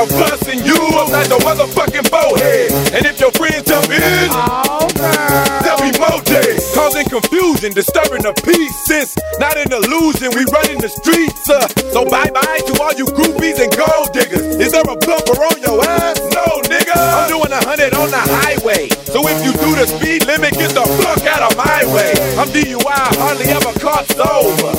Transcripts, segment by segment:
of busting you upside the motherfucking forehead. And if your friends jump in, there'll be more days. Causing confusion, disturbing the peace. Since not an illusion, we running the streets. Uh, so bye bye to all you groupies and gold diggers. Is there a bumper on your ass? No, nigga. I'm doing a hundred on the highway. So if you do the speed limit, get the fuck out of my way. I'm DUI, hardly ever caught sober.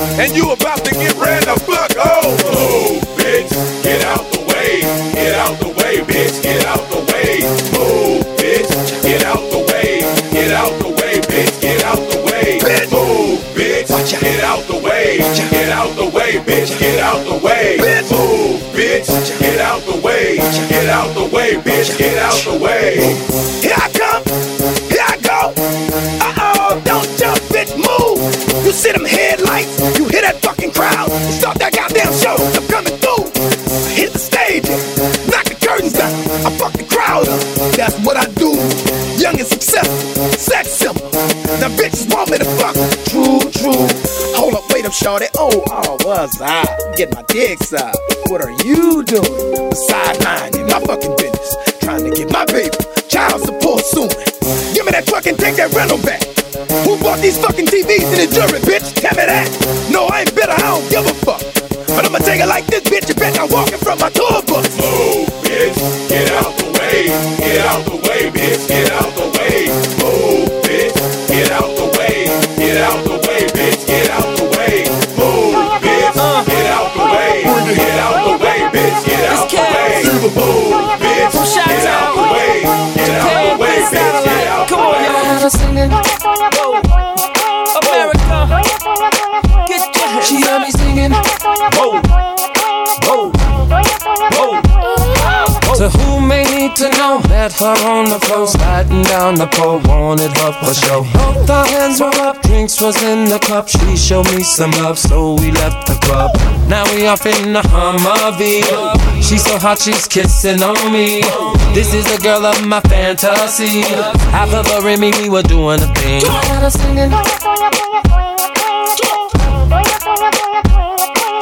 Get out the way, bitch, get out the way. Move, bitch, get out the way. Get out the way, bitch, get out the way. Shorty. Oh, oh, was I. Get my dicks up. What are you doing? Sideline in my fucking business. Trying to get my paper. Child support soon. Give me that fucking take that rental back. Who bought these fucking TVs in the jury, bitch? Tell me that. No, I ain't bitter, I don't give a fuck. But I'ma take it like this, bitch. You bet I'm walking from my tour bus. Move, bitch, get out the way. Get out the way, bitch, get way. Move, bitch, get out the way. Get out the way, bitch, get out the way. America, met her on the floor, sliding down the pole, wanted her for show. Both our hands were up, drinks was in the cup. She showed me some love, so we left the club. Now we off in the Humvee. She's so hot, she's kissing on me. This is the girl of my fantasy. Half of her and me, we were doing a thing. Her singing.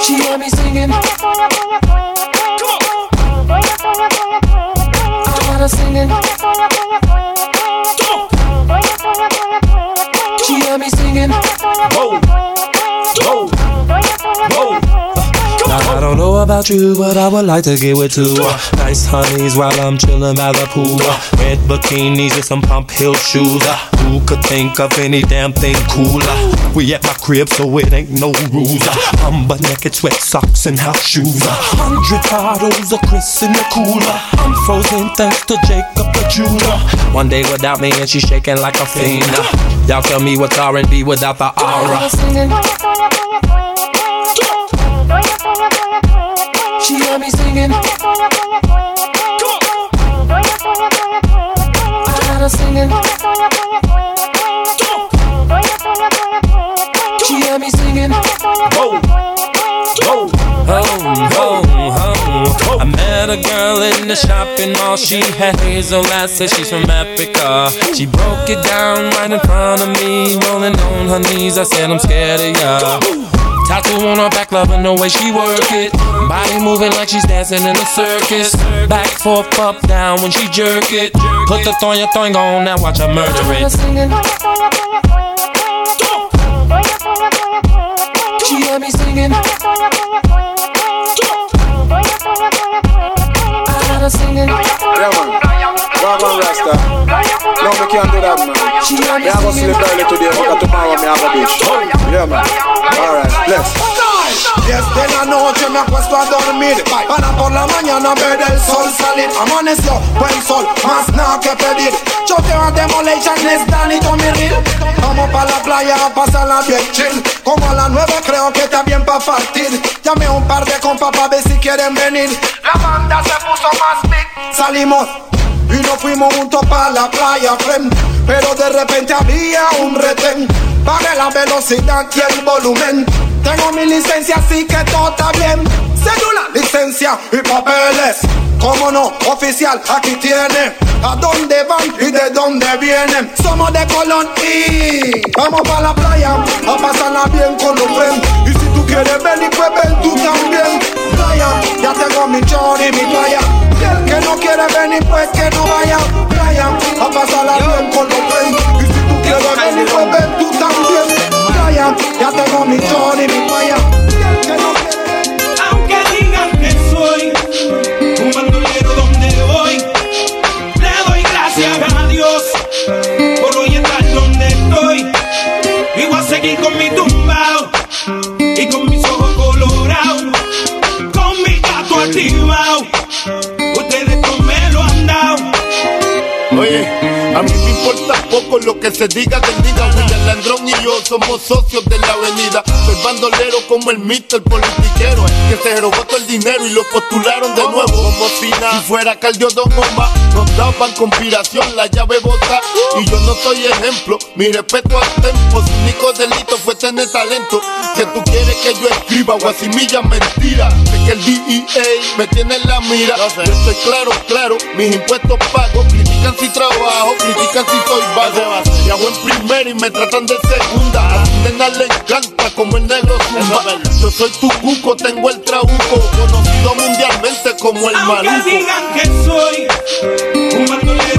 She heard me singing. Got her singing. She heard me singing. Whoa, whoa. Now I don't know about you, but I would like to get with two uh, nice honeys while I'm chilling by the pool. Uh, red bikinis and some pump heel shoes. Uh, who could think of any damn thing cooler? We at my crib, so it ain't no rules. I'm butt naked, sweat socks and house shoes. Uh, hundred bottles of Chris in the cooler. I'm frozen thanks to Jacob the jeweler. One day without me and she's shaking like a fiend. Y'all tell me what's R&B without the aura. She heard me singing. I got her singing. Me singing. Whoa, whoa, home, home. I met a girl in the shopping mall. She had hazel eyes, said she's from Africa. She broke it down right in front of me, rolling on her knees. I said I'm scared of ya. Tattoo on her back, loving the way she work it. Body moving like she's dancing in a circus. Back, forth, up, down when she jerk it. Put the thong, your thong on, now watch her murder it. She heard singing. I got her singing. Yeah, man. Go on, Rasta. No, me can't do that, man. Me me have to sleep early today, but tomorrow me have a bitch. Yeah, man. Alright, let's. Yes, then I know que me acuesto a dormir Para por la mañana ver el sol salir Amaneció, buen sol, más nada que pedir Choqueo a Demolition, es Danny Tommy Real Vamos pa' la playa a pasarla bien chill Como a las nueve creo que está bien pa' partir. Llamé un par de compas pa' ver si quieren venir. La banda se puso más big. Salimos y nos fuimos juntos pa' la playa, friend. Pero de repente había un retén. Pagué la velocidad y el volumen. Tengo mi licencia, así que todo está bien. Cédula, licencia y papeles. Cómo no, oficial, aquí tiene. ¿A dónde van y de dónde vienen? Somos de Colón y vamos para la playa a pasarla bien con los friends. Tú quieres venir, pues ven tú también. Playa, ya tengo mi chor y mi. Y el que no quiere venir, pues que no vaya. Playa, a pasarla bien con los friends. Y si tú quieres venir, pues ven tú también. Playa, ya tengo mi chor y mi quiere Aunque digan que soy un bandolero donde voy, le doy gracias a Dios por hoy estar donde estoy. Y voy a seguir con poco lo que se diga del diga. William Landrón y yo somos socios de la avenida. Soy bandolero como el Mr. Politiquero. Que se robó todo el dinero y lo postularon de nuevo. Como si nada. Fuera Caldiodón Oma, nos daban conspiración, la llave bota. Y yo no soy ejemplo. Mi respeto al tempo. Su único delito fue tener talento. Que tú quieres que yo escriba guasimilla mentira. De que el DEA me tiene en la mira. Yo estoy claro, claro. Mis impuestos pago. Critican si trabajo, critican si soy vago. Y hago en primera y me tratan de segunda. A tu nena le encanta como el negro zumba. Yo soy tu cuco, tengo el trabuco. Conocido mundialmente como el Aunque maluco. digan que soy un bandolero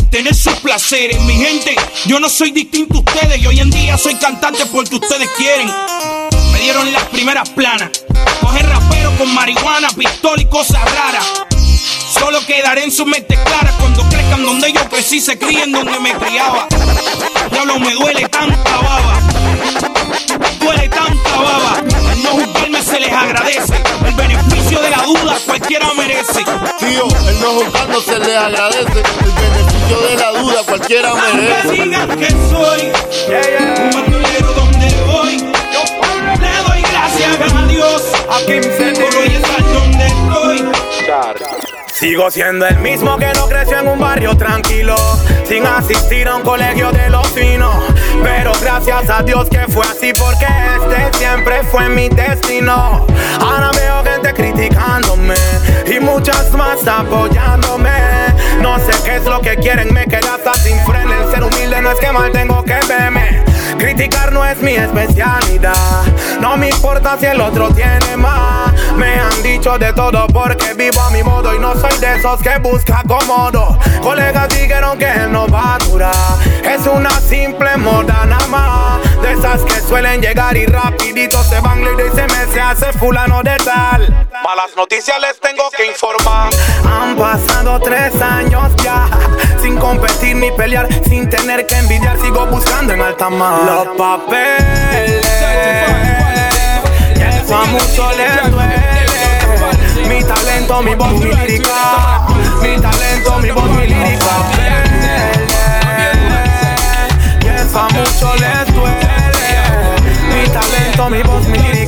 tener sus placeres. Mi gente, yo no soy distinto a ustedes. Y hoy en día soy cantante porque ustedes quieren. Me dieron las primeras planas. Coger rapero con marihuana, pistola y cosas raras. Solo quedaré en su mente clara cuando crezcan donde yo crecí, se críen donde me criaba. Diablo, me duele tanta baba. Duele tanta baba. No juzgarme se les agradece. La duda cualquiera merece. Tío, el no juzgando se le agradece. El beneficio de la duda cualquiera Aunque merece. digan que soy un bandolero donde voy, le doy gracias a Dios por hoy estar donde estoy. Sigo siendo el mismo que no creció en un barrio tranquilo, sin asistir a un colegio de los finos. Pero gracias a Dios que fue así, porque este siempre fue mi destino. Ahora criticándome y muchas más apoyándome. No sé qué es lo que quieren, me quedé hasta sin freno. El ser humilde no es que mal tengo que verme. Criticar no es mi especialidad. No me importa si el otro tiene más. Me han dicho de todo porque vivo a mi modo y no soy de esos que busca cómodo. Colegas dijeron que él no va a durar. Es una simple moda nada más. De esas que suelen llegar y rapidito se van y se me se hace fulano de tal. Malas noticias les tengo que informar. Han pasado tres años ya. Sin competir ni pelear, sin tener que envidiar, sigo buscando en alta mar. Los papeles. Y eso. Mi talento, mi voz, mi lírica. Mi talento, mi voz, mi lírica. Y eso. Mi talento, mi voz, mi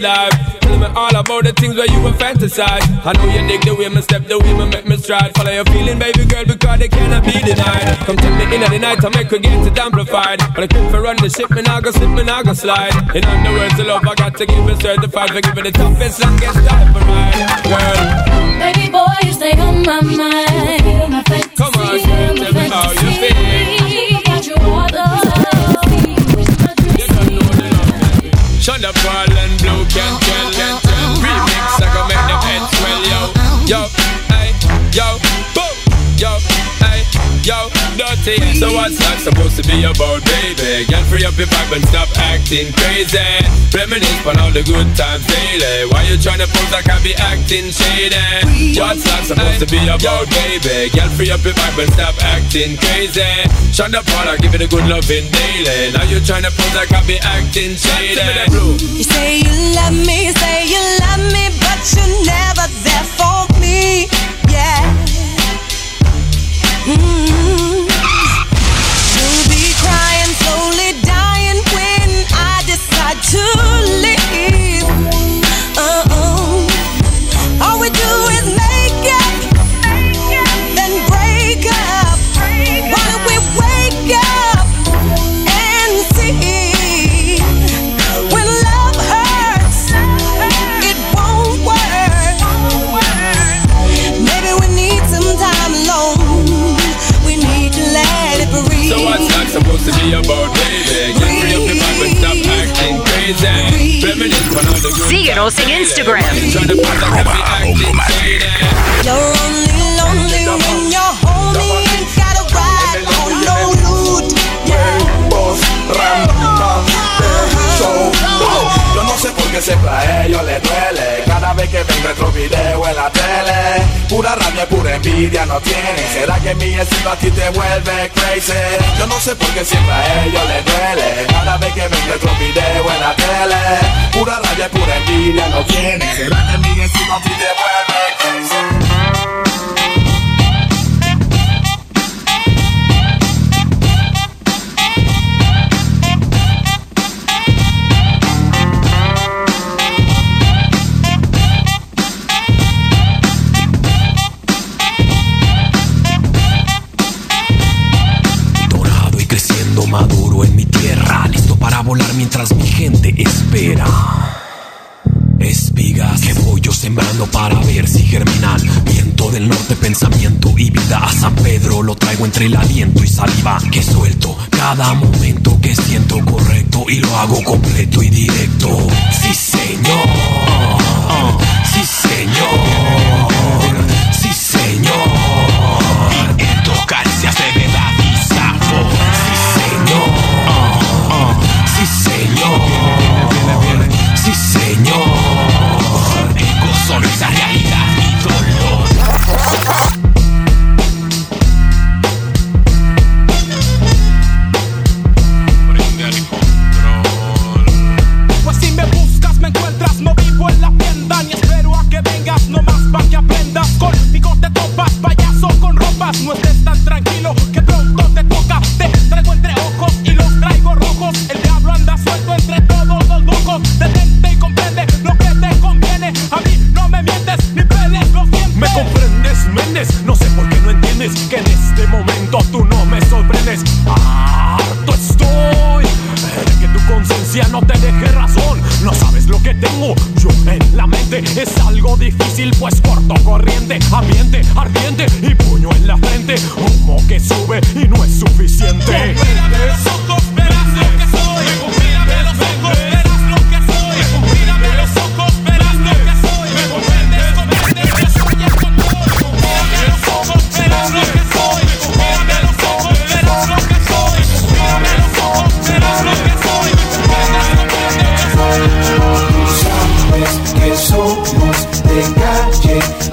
to life. Tell me all about the things where you were fantasize. I know you dig the way me step, the way me make me stride. Follow your feeling, baby girl, because they cannot be denied. Come tell me in the night, I make her get it amplified. But I quit for run the ship, me now go slip, and I go slide. In other words, the love I got to give it certified for giving the toughest, longest time for ride. Girl, Baby boy, you stay on my mind. Come on, tell me how you feel. Paul and Blue, can tell, can tell. Remix, I go make them head swell, yo. Yo, hey, yo, boom, yo, hey, yo, dirty. So what's that supposed to be about, baby? Get free up your vibe and stop acting crazy. Reminisce on all the good times daily. Why you tryna pose like I be acting shady? What's that supposed to be about, baby? Get free up your vibe and stop acting crazy. Shut up, Paul, I give it a good loving daily. Now you tryna pose like I be acting shady. You say you love me, say you love me, but you're never there for me. Yeah. Mm. too late. No loot. Boss, ram, pam, show. Yo no sé por qué siempre a ellos les duele Cada vez que ven retro video en la Pura rabia pura envidia no tiene ¿Será que mi estilo a ti te vuelve crazy? Yo no sé por qué siempre a ellos les duele Cada vez que ven retro video en la tele Pura rabia pura envidia no tiene ¿Será que mi estilo a ti te vuelve crazy? Sembrando para ver si germinan. Viento del norte, pensamiento y vida. A San Pedro lo traigo entre el aliento y saliva. Que suelto cada momento que siento correcto y lo hago completo y directo. Sí, señor.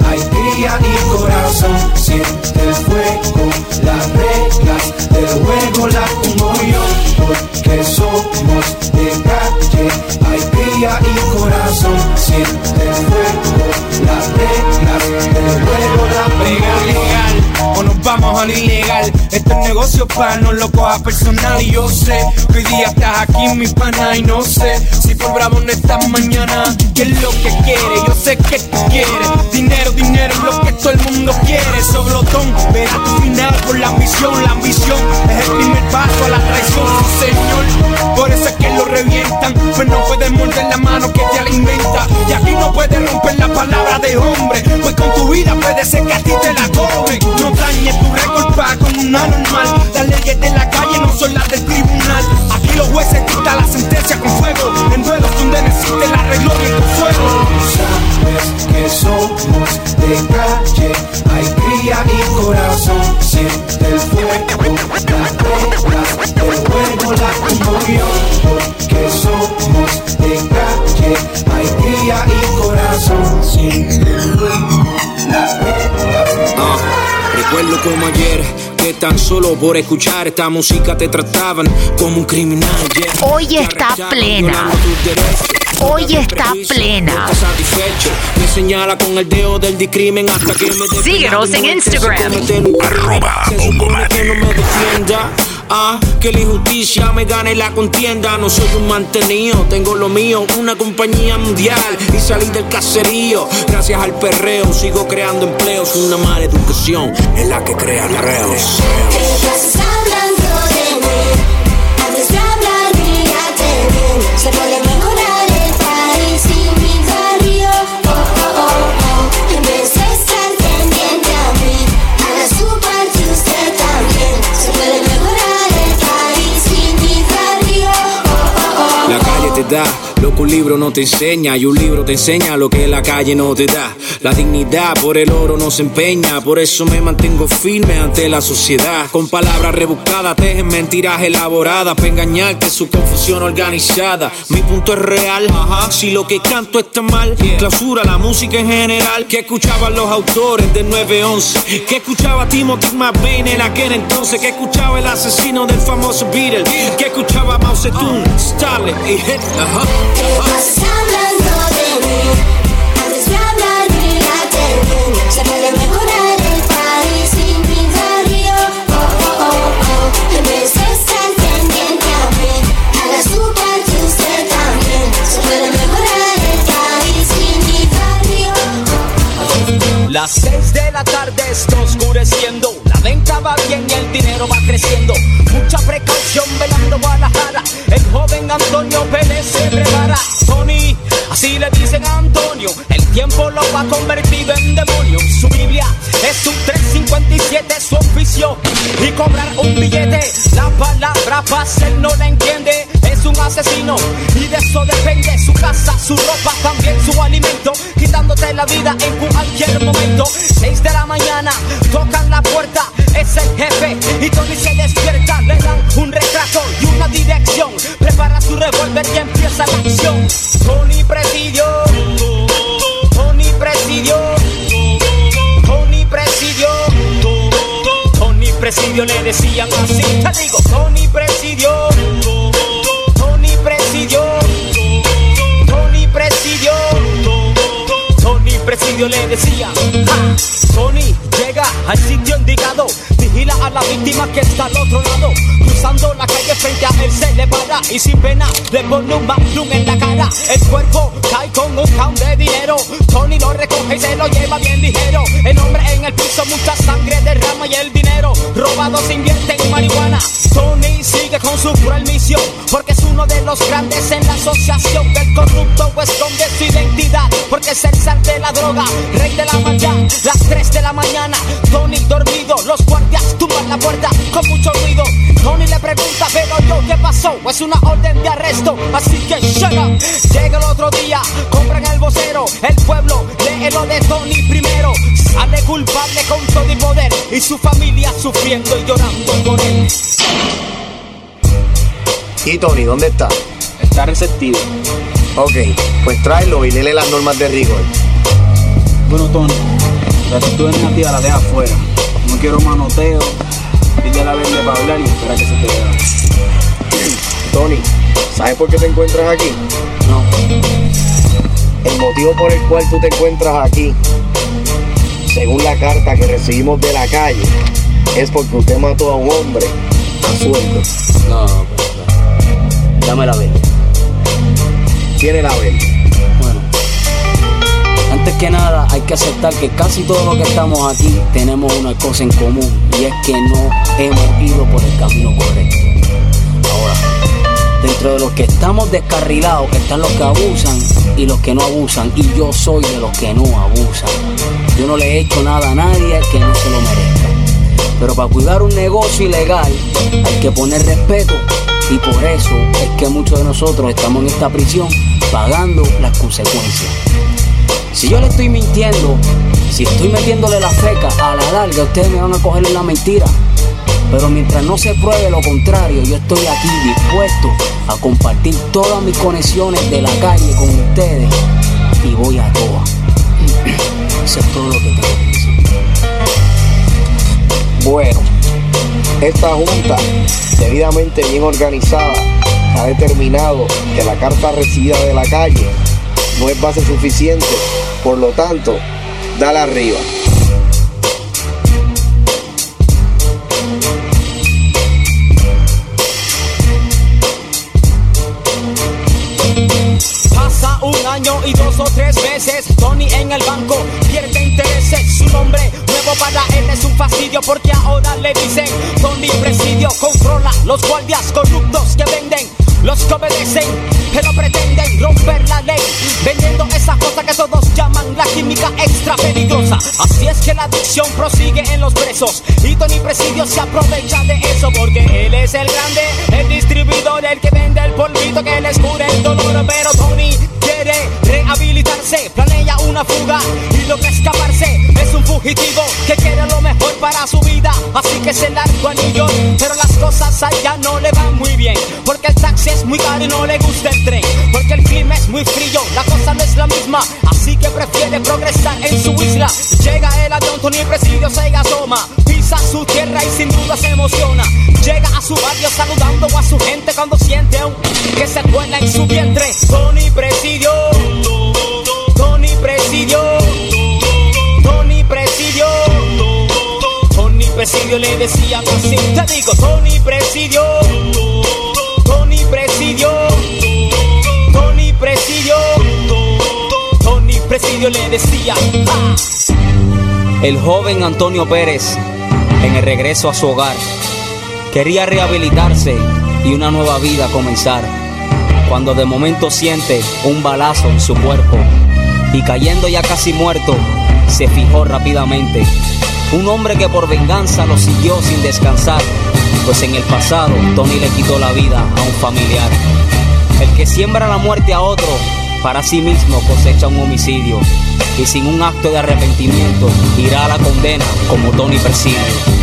Hay día y corazón. Siente el fuego, las reglas del juego las pongo yo. Porque somos de calle, hay día y corazón. siente el fuego, No lo coja personal. Y yo sé que hoy día estás aquí, mi pana. Y no sé si por bravo no estás mañana. ¿Qué es lo que quiere? Yo sé que tú quieres. Dinero, dinero es lo que todo el mundo quiere. Soblotón, verás tu final por la ambición. La ambición es el primer paso a la traición, señor. Por eso es que lo revientan. Pues no puedes morder la mano que te alimenta. Y aquí no puedes romper la palabra de hombre. Pues con tu vida puede ser que a ti te como ayer que tan solo por escuchar esta música te trataban como un criminal. yeah. Hoy está plena. Hoy está plena. Me señala con el dedo del discrimen hasta que me Síguenos en Instagram. Arroba Ah, que la injusticia me gane la contienda. No soy un mantenido, tengo lo mío, una compañía mundial y salí del caserío. Gracias al perreo sigo creando empleos. Una mala educación es la que crea reos. Estás hablando de mí, antes de hablar mírate bien. Se puede да. Lo que un libro no te enseña y un libro te enseña lo que la calle no te da. La dignidad por el oro no se empeña, por eso me mantengo firme ante la sociedad. Con palabras rebuscadas tejen mentiras elaboradas para engañarte su confusión organizada. Mi punto es real, si lo que canto está mal, clausura la música en general. Que escuchaban los autores del 911, que escuchaba Timothy McVeigh en aquel entonces, que escuchaba el asesino del famoso Beatle, que escuchaba Mao Zedong, Stalin y Hitler. ajá. Estás hablando de mí, antes de hablar mírate bien. Se puede mejorar el país y mi barrio. Oh, oh, oh, oh. En vez de estar pendiente a mí, haga su parte usted también. Se puede mejorar el país y mi barrio. Las seis de la tarde está oscureciendo. Va bien y el dinero va creciendo. Mucha precaución velando Guadalajara. El joven Antonio Pérez se prepara. Tony, así le dicen a Antonio. El tiempo lo ha convertido en demonio. Su Biblia es un 357, su oficio. Y cobrar un billete. La palabra él no la entiende. Es un asesino y de eso depende su casa, su ropa, también su alimento. Quitándote la vida en cualquier momento. 6 de la mañana, tocan la puerta, es el jefe. Y Tony se despierta, le dan un retrato y una dirección. Prepara su revólver y empieza la acción. Tony presidió, Tony presidió, Tony presidió. Tony presidió, le decían así. Te digo, Tony presidió, Le decía "Ja". Tony llega al sitio indicado Vigila a la víctima que está al otro lado Cruzando la calle frente a él se le para Y sin pena le pone un magnum en la cara El cuerpo cae con un count de dinero Tony lo recoge y se lo lleva bien ligero El hombre en el piso mucha sangre derrama Y el dinero robado se invierte en marihuana Tony sigue con su cruel misión Porque es uno de los grandes en la asociación Del corrupto esconde su identidad Porque es el droga, rey de la maldad Las 3 de la mañana, Tony dormido Los guardias tumban la puerta con mucho ruido Tony le pregunta, pero yo, ¿qué pasó? Es una orden de arresto, así que shut up Llega el otro día, compran el vocero El pueblo lee lo de Tony primero Sale culpable con todo y poder Y su familia sufriendo y llorando por él ¿Y Tony, dónde está? Está receptivo. Ok, pues tráelo y léele las normas de rigor. Bueno, Tony, la actitud negativa la deja afuera. No quiero manoteo, pide la verde para hablar y espera que se te vea. Tony, ¿sabes por qué te encuentras aquí? No. el motivo por el cual tú te encuentras aquí, según la carta que recibimos de la calle, es porque usted mató a un hombre a sueldo. No, pues, pues, dame la vela. Tiene la vela. Antes que nada hay que aceptar que casi todos los que estamos aquí tenemos una cosa en común y es que no hemos ido por el camino correcto. Ahora, dentro de los que estamos descarrilados están los que abusan y los que no abusan y yo soy de los que no abusan. Yo no le he hecho nada a nadie que no se lo merezca. Pero para cuidar un negocio ilegal hay que poner respeto y por eso es que muchos de nosotros estamos en esta prisión pagando las consecuencias. Si yo le estoy mintiendo, si estoy metiéndole la feca, a la larga ustedes me van a coger la mentira. Pero mientras no se pruebe lo contrario, yo estoy aquí dispuesto a compartir todas mis conexiones de la calle con ustedes y voy a todas. Eso es todo lo que tengo que decir. Bueno, esta junta, debidamente bien organizada, ha determinado que la carta recibida de la calle no es base suficiente, por lo tanto, dale arriba. Pasa un año y dos o tres meses. Tony en el banco pierde intereses. Su nombre nuevo para él es un fastidio porque ahora le dicen Tony Presidio. Controla los guardias corruptos que venden. Los que obedecen, pero pretenden romper la ley. Vendiendo esa cosa que todos llaman la química extra peligrosa. Así es que la adicción prosigue en los presos. Y Tony Presidio se aprovecha de eso porque él es el grande, el distribuidor, el que vende el polvito que les cura el dolor. Pero Tony quiere rehabilitarse, planea una fuga y lo que escaparse es un fugitivo que quiere lo mejor para su vida. Así que se largó a New pero las cosas allá no le van muy bien. Porque el taxi es muy caro y no le gusta el tren. Porque el clima es muy su barrio saludando a su gente cuando siente un que se cuela en su vientre. Tony Presidio, Tony Presidio, Tony Presidio. Tony Presidio le decían así. Te digo, Tony Presidio, Tony Presidio, Tony Presidio, Tony Presidio le decía. "Ah". El joven Antonio Pérez, en el regreso a su hogar, quería rehabilitarse y una nueva vida comenzar, cuando de momento siente un balazo en su cuerpo y cayendo ya casi muerto, se fijó rápidamente. Un hombre que por venganza lo siguió sin descansar, pues en el pasado Tony le quitó la vida a un familiar. El que siembra la muerte a otro, para sí mismo cosecha un homicidio y sin un acto de arrepentimiento irá a la condena como Tony Presidio.